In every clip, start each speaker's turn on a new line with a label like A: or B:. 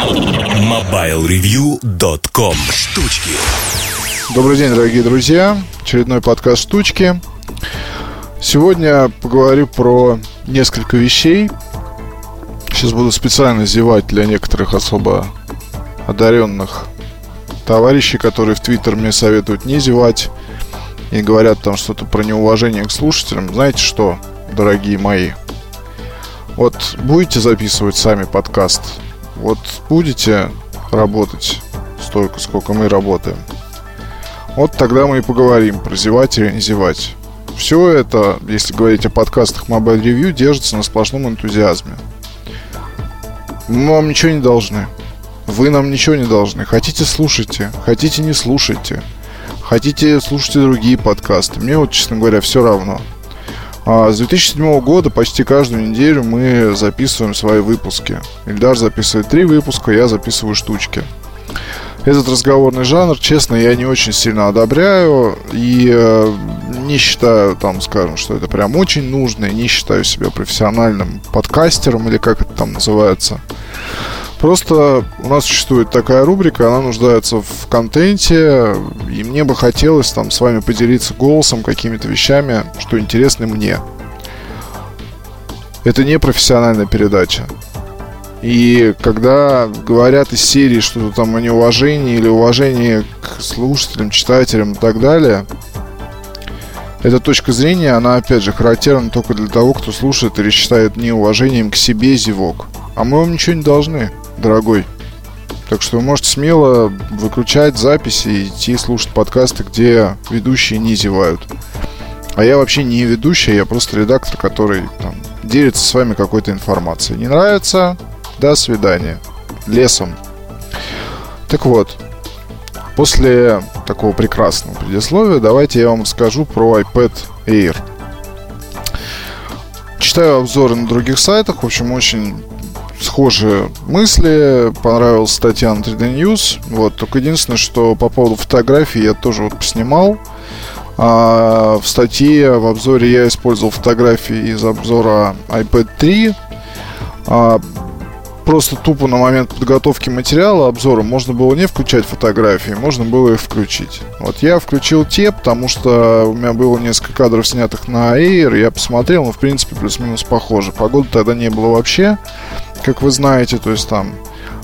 A: MobileReview.com Штучки
B: Добрый день, дорогие друзья. Очередной подкаст «Штучки». Сегодня поговорю про несколько вещей. Сейчас буду специально зевать для некоторых особо одаренных товарищей, которые в Твиттер мне советуют не зевать и говорят там что-то про неуважение к слушателям. Знаете что, дорогие мои? Вот будете записывать сами подкаст, вот будете работать столько, сколько мы работаем. Вот тогда мы и поговорим про зевать не зевать. Все это, если говорить о подкастах Mobile Review, держится на сплошном энтузиазме. Мы вам ничего не должны. Вы нам ничего не должны. Хотите, слушайте. Хотите, не слушайте. Хотите, слушайте другие подкасты. Мне вот, честно говоря, все равно. А с 2007 года почти каждую неделю мы записываем свои выпуски. Ильдар записывает три выпуска, я записываю штучки. Этот разговорный жанр, честно, я не очень сильно одобряю и э, не считаю, там, скажем, что это прям очень нужно, и не считаю себя профессиональным подкастером или как это там называется. Просто у нас существует такая рубрика, она нуждается в контенте, и мне бы хотелось там с вами поделиться голосом какими-то вещами, что интересны мне. Это не профессиональная передача. И когда говорят из серии что-то там о неуважении или уважении к слушателям, читателям и так далее, эта точка зрения, она, опять же, характерна только для того, кто слушает или считает неуважением к себе зевок. А мы вам ничего не должны дорогой. Так что вы можете смело выключать записи и идти слушать подкасты, где ведущие не зевают. А я вообще не ведущий, я просто редактор, который там, делится с вами какой-то информацией. Не нравится? До свидания. Лесом. Так вот, после такого прекрасного предисловия, давайте я вам скажу про iPad Air. Читаю обзоры на других сайтах, в общем, очень схожие мысли. Понравилась статья на 3D News. Вот, только единственное, что по поводу фотографий я тоже вот поснимал. А, в статье, в обзоре я использовал фотографии из обзора iPad 3. А, просто тупо на момент подготовки материала, обзора, можно было не включать фотографии, можно было их включить. Вот я включил те, потому что у меня было несколько кадров, снятых на Air, я посмотрел, ну, в принципе, плюс-минус похоже. Погоды тогда не было вообще как вы знаете, то есть там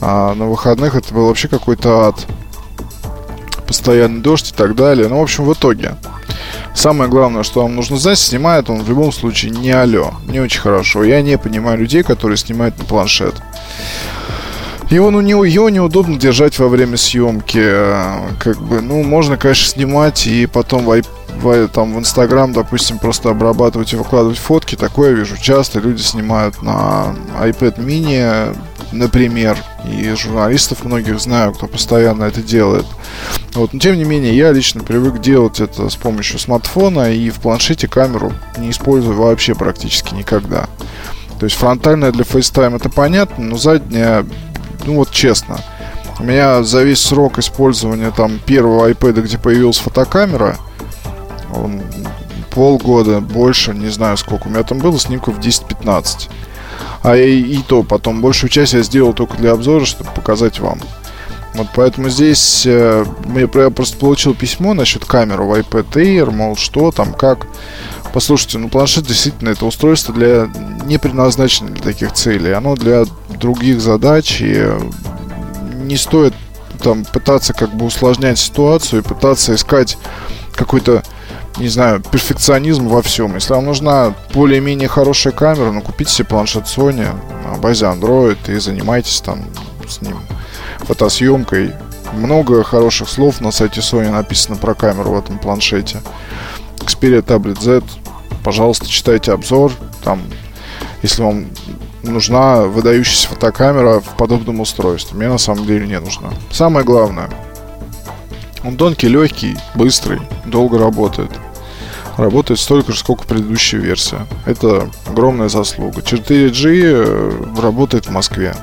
B: а на выходных это был вообще какой-то ад. Постоянный дождь и так далее. Ну, в общем, в итоге. Самое главное, что вам нужно знать, снимает он в любом случае не алё. Не очень хорошо. Я не понимаю людей, которые снимают на планшет. Его, ну, не, его неудобно держать во время съемки. Как бы, ну, можно, конечно, снимать и потом в, в, там, в Инстаграм, допустим, просто обрабатывать и выкладывать фотки. Такое я вижу часто. Люди снимают на iPad mini, например. И журналистов многих знаю, кто постоянно это делает. Вот, но тем не менее, я лично привык делать это с помощью смартфона и в планшете камеру не использую вообще практически никогда. То есть фронтальная для FaceTime это понятно, но задняя, ну вот честно, у меня за весь срок использования там первого iPad, где появилась фотокамера, он полгода, больше, не знаю сколько. У меня там было снимков 10-15. А и, и то потом большую часть я сделал только для обзора, чтобы показать вам. Вот поэтому здесь э, я просто получил письмо насчет камеры в iPad Air, мол, что там, как. Послушайте, ну планшет действительно это устройство для не предназначено для таких целей. Оно для других задач и не стоит там пытаться как бы усложнять ситуацию и пытаться искать какой-то не знаю, перфекционизм во всем. Если вам нужна более-менее хорошая камера, ну, купите себе планшет Sony на базе Android и занимайтесь там с ним фотосъемкой. Много хороших слов на сайте Sony написано про камеру в этом планшете. Xperia Tablet Z, пожалуйста, читайте обзор. Там, если вам нужна выдающаяся фотокамера в подобном устройстве. Мне на самом деле не нужна. Самое главное, он тонкий, легкий, быстрый, долго работает работает столько же, сколько предыдущая версия. Это огромная заслуга. 4G э, работает в Москве.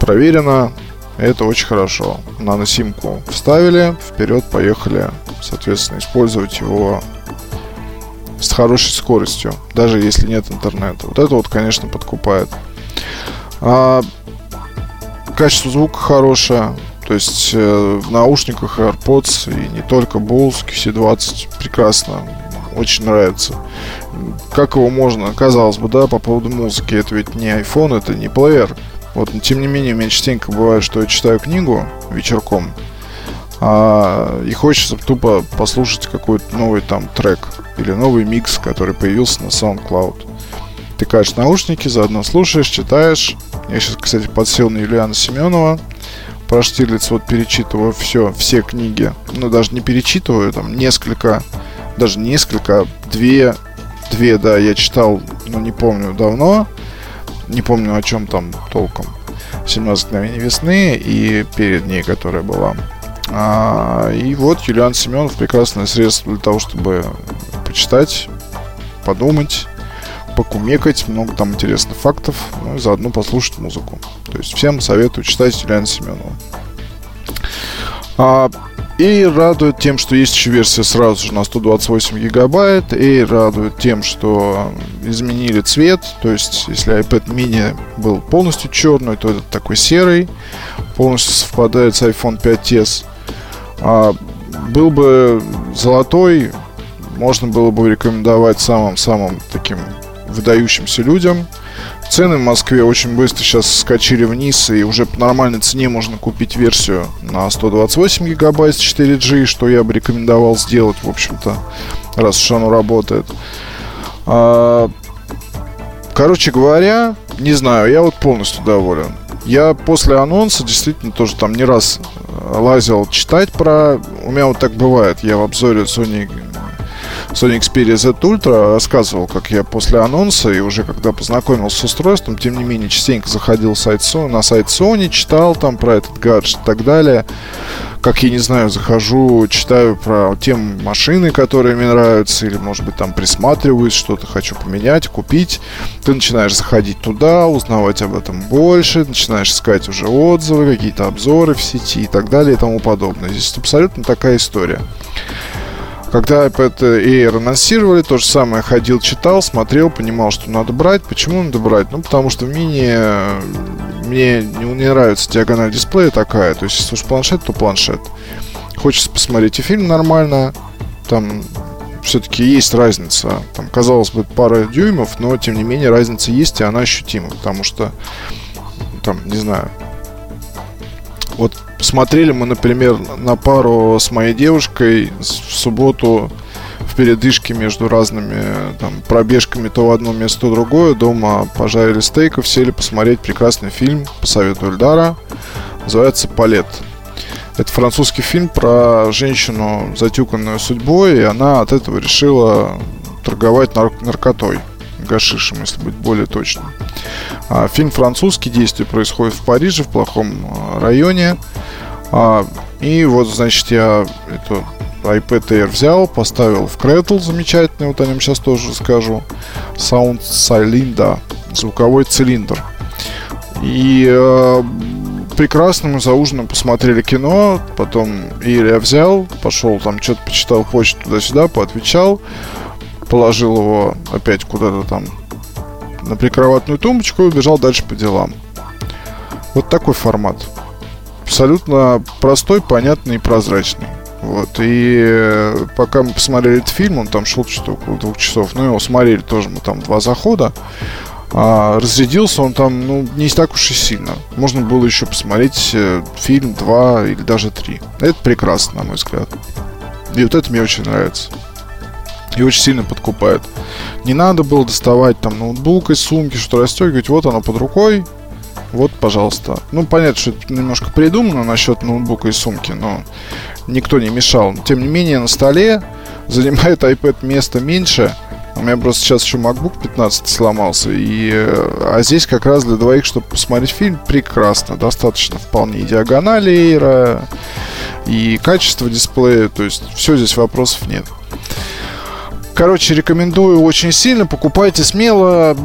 B: Проверено, это очень хорошо. Наносимку вставили, вперед поехали, соответственно, использовать его с хорошей скоростью, даже если нет интернета. Вот это вот, конечно, подкупает. А, качество звука хорошее. То есть э, в наушниках AirPods и не только Bose QC20 прекрасно. Очень нравится. Как его можно, казалось бы, да, по поводу музыки. Это ведь не iPhone, это не плеер. Вот, но тем не менее, у меня частенько бывает, что я читаю книгу вечерком, а, и хочется тупо послушать какой-то новый там трек или новый микс, который появился на SoundCloud. Ты кажешь наушники, заодно слушаешь, читаешь. Я сейчас, кстати, подсел на Юлиана Семенова. Про Штирлиц вот перечитываю все, все книги. Ну, даже не перечитываю, там несколько, даже несколько, две, две, да, я читал, но не помню давно. Не помню, о чем там толком. 17 мгновений весны и перед ней, которая была. А, и вот Юлиан Семенов прекрасное средство для того, чтобы почитать, подумать, покумекать, много там интересных фактов, ну и заодно послушать музыку. То есть всем советую читать Юлиана Семенова. А, и радует тем, что есть еще версия сразу же на 128 гигабайт. И радует тем, что изменили цвет. То есть, если iPad mini был полностью черный, то этот такой серый. Полностью совпадает с iPhone 5s. А, был бы золотой, можно было бы рекомендовать самым-самым таким выдающимся людям. Цены в Москве очень быстро сейчас скачили вниз, и уже по нормальной цене можно купить версию на 128 гигабайт с 4G, что я бы рекомендовал сделать, в общем-то, раз уж оно работает. А, короче говоря, не знаю, я вот полностью доволен. Я после анонса действительно тоже там не раз лазил читать про... У меня вот так бывает. Я в обзоре Sony, Sony Xperia Z Ultra рассказывал, как я после анонса и уже когда познакомился с устройством, тем не менее, частенько заходил сайт на сайт Sony, читал там про этот гаджет и так далее как я не знаю, захожу, читаю про те машины, которые мне нравятся, или, может быть, там присматриваюсь, что-то хочу поменять, купить. Ты начинаешь заходить туда, узнавать об этом больше, начинаешь искать уже отзывы, какие-то обзоры в сети и так далее и тому подобное. Здесь абсолютно такая история. Когда iPad Air анонсировали, то же самое ходил, читал, смотрел, понимал, что надо брать. Почему надо брать? Ну, потому что мини э, мне не, не нравится диагональ дисплея такая. То есть, если уж планшет, то планшет. Хочется посмотреть и фильм нормально. Там все-таки есть разница. Там, казалось бы, пара дюймов, но, тем не менее, разница есть, и она ощутима. Потому что, там, не знаю, вот Смотрели мы, например, на пару с моей девушкой в субботу в передышке между разными там, пробежками то в одно место, то другое. Дома пожарили стейков, сели посмотреть прекрасный фильм по совету Эльдара. Называется «Палет». Это французский фильм про женщину, затюканную судьбой, и она от этого решила торговать нар- наркотой, гашишем, если быть более точным. А, фильм французский, действие происходит в Париже, в плохом а, районе. А, и вот, значит, я эту iPad Air взял, поставил в Cradle замечательный, вот о нем сейчас тоже расскажу. Sound Cylinder, звуковой цилиндр. И э, прекрасно мы за ужином посмотрели кино, потом Air я взял, пошел там, что-то почитал почту туда-сюда, поотвечал, положил его опять куда-то там на прикроватную тумбочку и убежал дальше по делам. Вот такой формат. Абсолютно простой, понятный и прозрачный. Вот, и э, пока мы посмотрели этот фильм, он там шел что-то около двух часов, ну, его смотрели тоже мы там два захода, а, разрядился он там, ну, не так уж и сильно. Можно было еще посмотреть э, фильм два или даже три. Это прекрасно, на мой взгляд. И вот это мне очень нравится. И очень сильно подкупает. Не надо было доставать там ноутбук из сумки, что расстегивать. Вот оно под рукой. Вот, пожалуйста. Ну, понятно, что это немножко придумано насчет ноутбука и сумки, но никто не мешал. Тем не менее, на столе занимает iPad место меньше. У меня просто сейчас еще MacBook 15 сломался. И, а здесь как раз для двоих, чтобы посмотреть фильм, прекрасно. Достаточно вполне и диагонали эйра, и качество дисплея. То есть все здесь вопросов нет. Короче, рекомендую очень сильно. Покупайте смело.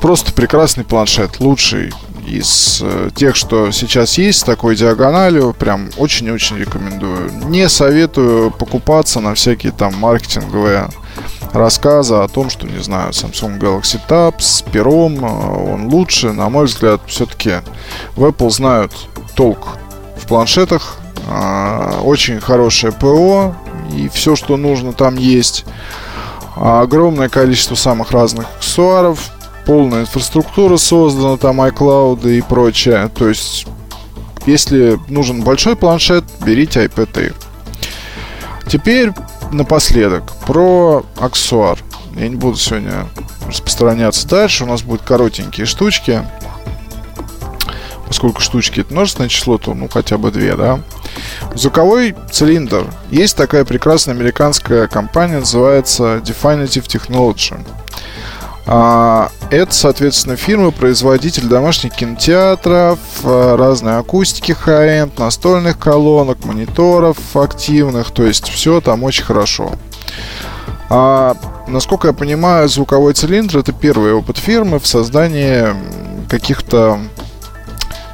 B: Просто прекрасный планшет. Лучший из э, тех, что сейчас есть с такой диагональю. Прям очень-очень рекомендую. Не советую покупаться на всякие там маркетинговые рассказы о том, что, не знаю, Samsung Galaxy Tab с пером, э, он лучше. На мой взгляд, все-таки в Apple знают толк в планшетах. Э, очень хорошее ПО, и все, что нужно, там есть. Огромное количество самых разных аксессуаров, полная инфраструктура создана, там iCloud и прочее. То есть, если нужен большой планшет, берите iPad Air. Теперь напоследок про аксессуар. Я не буду сегодня распространяться дальше. У нас будут коротенькие штучки. Поскольку штучки это множественное число, то ну хотя бы две, да. Звуковой цилиндр. Есть такая прекрасная американская компания, называется Definitive Technology. А, это, соответственно, фирма-производитель домашних кинотеатров, а, разной акустики high-end, настольных колонок, мониторов активных, то есть все там очень хорошо. А, насколько я понимаю, звуковой цилиндр это первый опыт фирмы в создании каких-то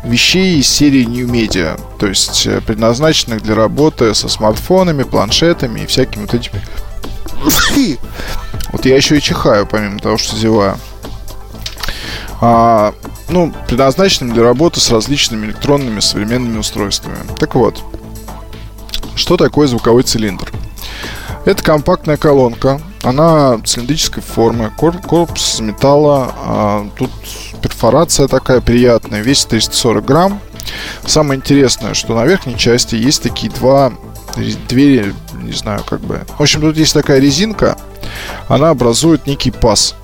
B: вещей из серии New Media, то есть э, предназначенных для работы со смартфонами, планшетами и всякими вот этими вот я еще и чихаю, помимо того, что зеваю. А, ну, предназначенным для работы с различными электронными современными устройствами. Так вот, что такое звуковой цилиндр? Это компактная колонка. Она цилиндрической формы, корпус из металла. А, тут перфорация такая приятная, весит 340 грамм. Самое интересное, что на верхней части есть такие два две, не знаю, как бы. В общем, тут есть такая резинка, она образует некий паз.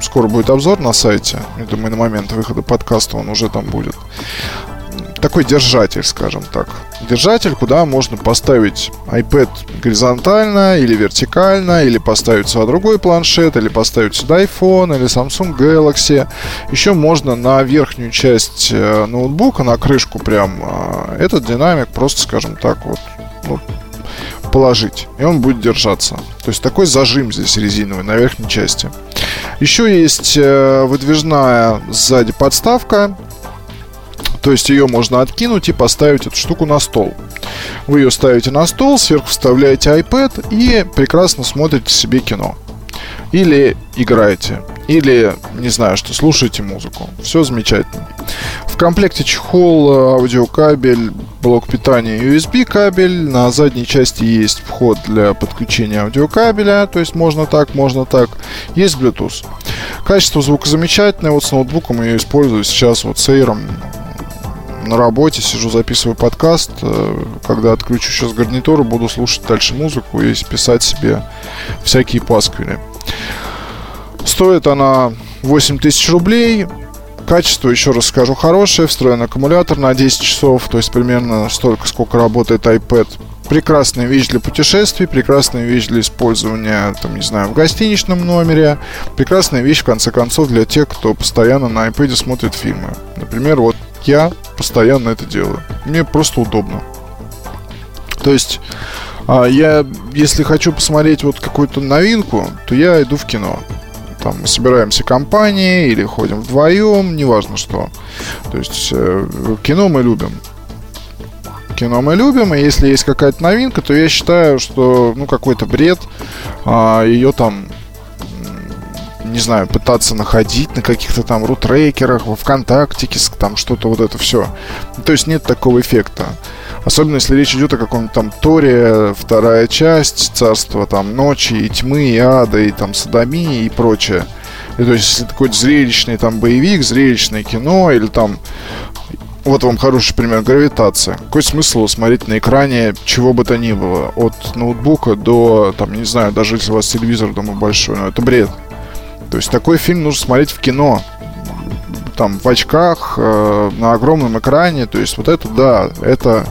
B: Скоро будет обзор на сайте. Я думаю, на момент выхода подкаста он уже там будет. Такой держатель, скажем так. Держатель, куда можно поставить iPad горизонтально или вертикально, или поставить сюда другой планшет, или поставить сюда iPhone, или Samsung Galaxy. Еще можно на верхнюю часть э, ноутбука, на крышку прям, э, этот динамик просто, скажем так, вот ну, положить, и он будет держаться. То есть такой зажим здесь резиновый на верхней части. Еще есть э, выдвижная сзади подставка, то есть ее можно откинуть и поставить эту штуку на стол. Вы ее ставите на стол, сверху вставляете iPad и прекрасно смотрите себе кино. Или играете. Или, не знаю, что, слушаете музыку. Все замечательно. В комплекте чехол, аудиокабель, блок питания USB кабель. На задней части есть вход для подключения аудиокабеля. То есть можно так, можно так. Есть Bluetooth. Качество звука замечательное. Вот с ноутбуком я использую сейчас вот с Air на работе, сижу, записываю подкаст. Э, когда отключу сейчас гарнитуру, буду слушать дальше музыку и писать себе всякие пасквили. Стоит она 8 тысяч рублей. Качество, еще раз скажу, хорошее. Встроен аккумулятор на 10 часов, то есть примерно столько, сколько работает iPad. Прекрасная вещь для путешествий, прекрасная вещь для использования, там, не знаю, в гостиничном номере. Прекрасная вещь, в конце концов, для тех, кто постоянно на iPad смотрит фильмы. Например, вот я постоянно это делаю. Мне просто удобно. То есть, а, я, если хочу посмотреть вот какую-то новинку, то я иду в кино. Там собираемся компанией или ходим вдвоем, неважно что. То есть, э, кино мы любим. Кино мы любим, и если есть какая-то новинка, то я считаю, что ну какой-то бред а, ее там не знаю, пытаться находить на каких-то там рутрекерах, во ВКонтакте, там что-то вот это все. То есть нет такого эффекта. Особенно если речь идет о каком-то там Торе, вторая часть, царство там ночи и тьмы, и ада, и там садомии и прочее. И, то есть, если такой зрелищный там боевик, зрелищное кино, или там вот вам хороший пример гравитация. Какой смысл смотреть на экране чего бы то ни было? От ноутбука до, там, не знаю, даже если у вас телевизор дома большой, но это бред. То есть такой фильм нужно смотреть в кино. Там в очках, э, на огромном экране. То есть вот это, да, это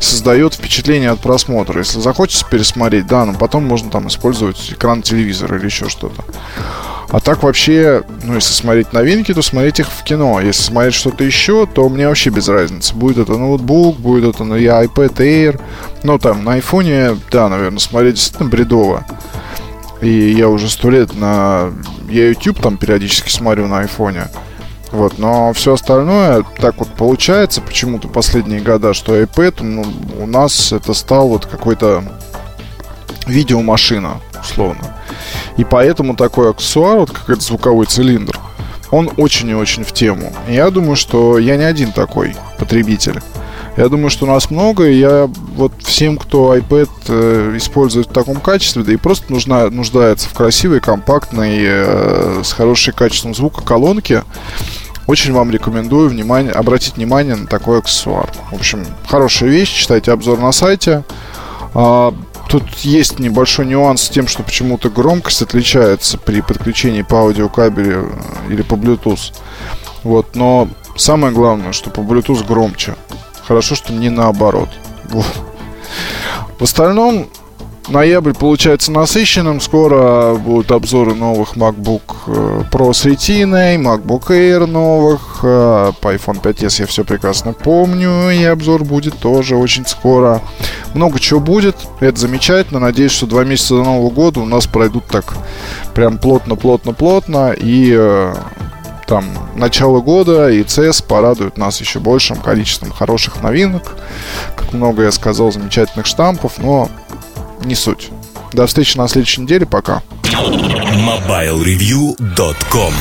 B: создает впечатление от просмотра. Если захочется пересмотреть, да, но потом можно там использовать экран телевизора или еще что-то. А так вообще, ну, если смотреть новинки, то смотреть их в кино. Если смотреть что-то еще, то мне вообще без разницы. Будет это ноутбук, будет это на iPad Air. Ну, там, на айфоне, да, наверное, смотреть действительно бредово. И я уже сто лет на... Я YouTube там периодически смотрю на айфоне. Вот, но все остальное так вот получается почему-то последние года, что iPad ну, у нас это стал вот какой-то видеомашина, условно. И поэтому такой аксессуар, вот как этот звуковой цилиндр, он очень и очень в тему. Я думаю, что я не один такой потребитель. Я думаю, что нас много, и я вот всем, кто iPad э, использует в таком качестве, да и просто нужна, нуждается в красивой, компактной, э, с хорошим качеством звука колонке, очень вам рекомендую внимание, обратить внимание на такой аксессуар. В общем, хорошая вещь, читайте обзор на сайте. А, тут есть небольшой нюанс с тем, что почему-то громкость отличается при подключении по аудиокабелю э, или по Bluetooth. Вот, но самое главное, что по Bluetooth громче. Хорошо, что не наоборот. В остальном, ноябрь получается насыщенным. Скоро будут обзоры новых MacBook э, Pro с ретиной, MacBook Air новых. Э, по iPhone 5s я все прекрасно помню. И обзор будет тоже очень скоро. Много чего будет. Это замечательно. Надеюсь, что два месяца до Нового года у нас пройдут так прям плотно-плотно-плотно. И э, там начало года и CES порадует нас еще большим количеством хороших новинок. Как много я сказал, замечательных штампов, но не суть. До встречи на следующей неделе. Пока.
A: MobileReview.com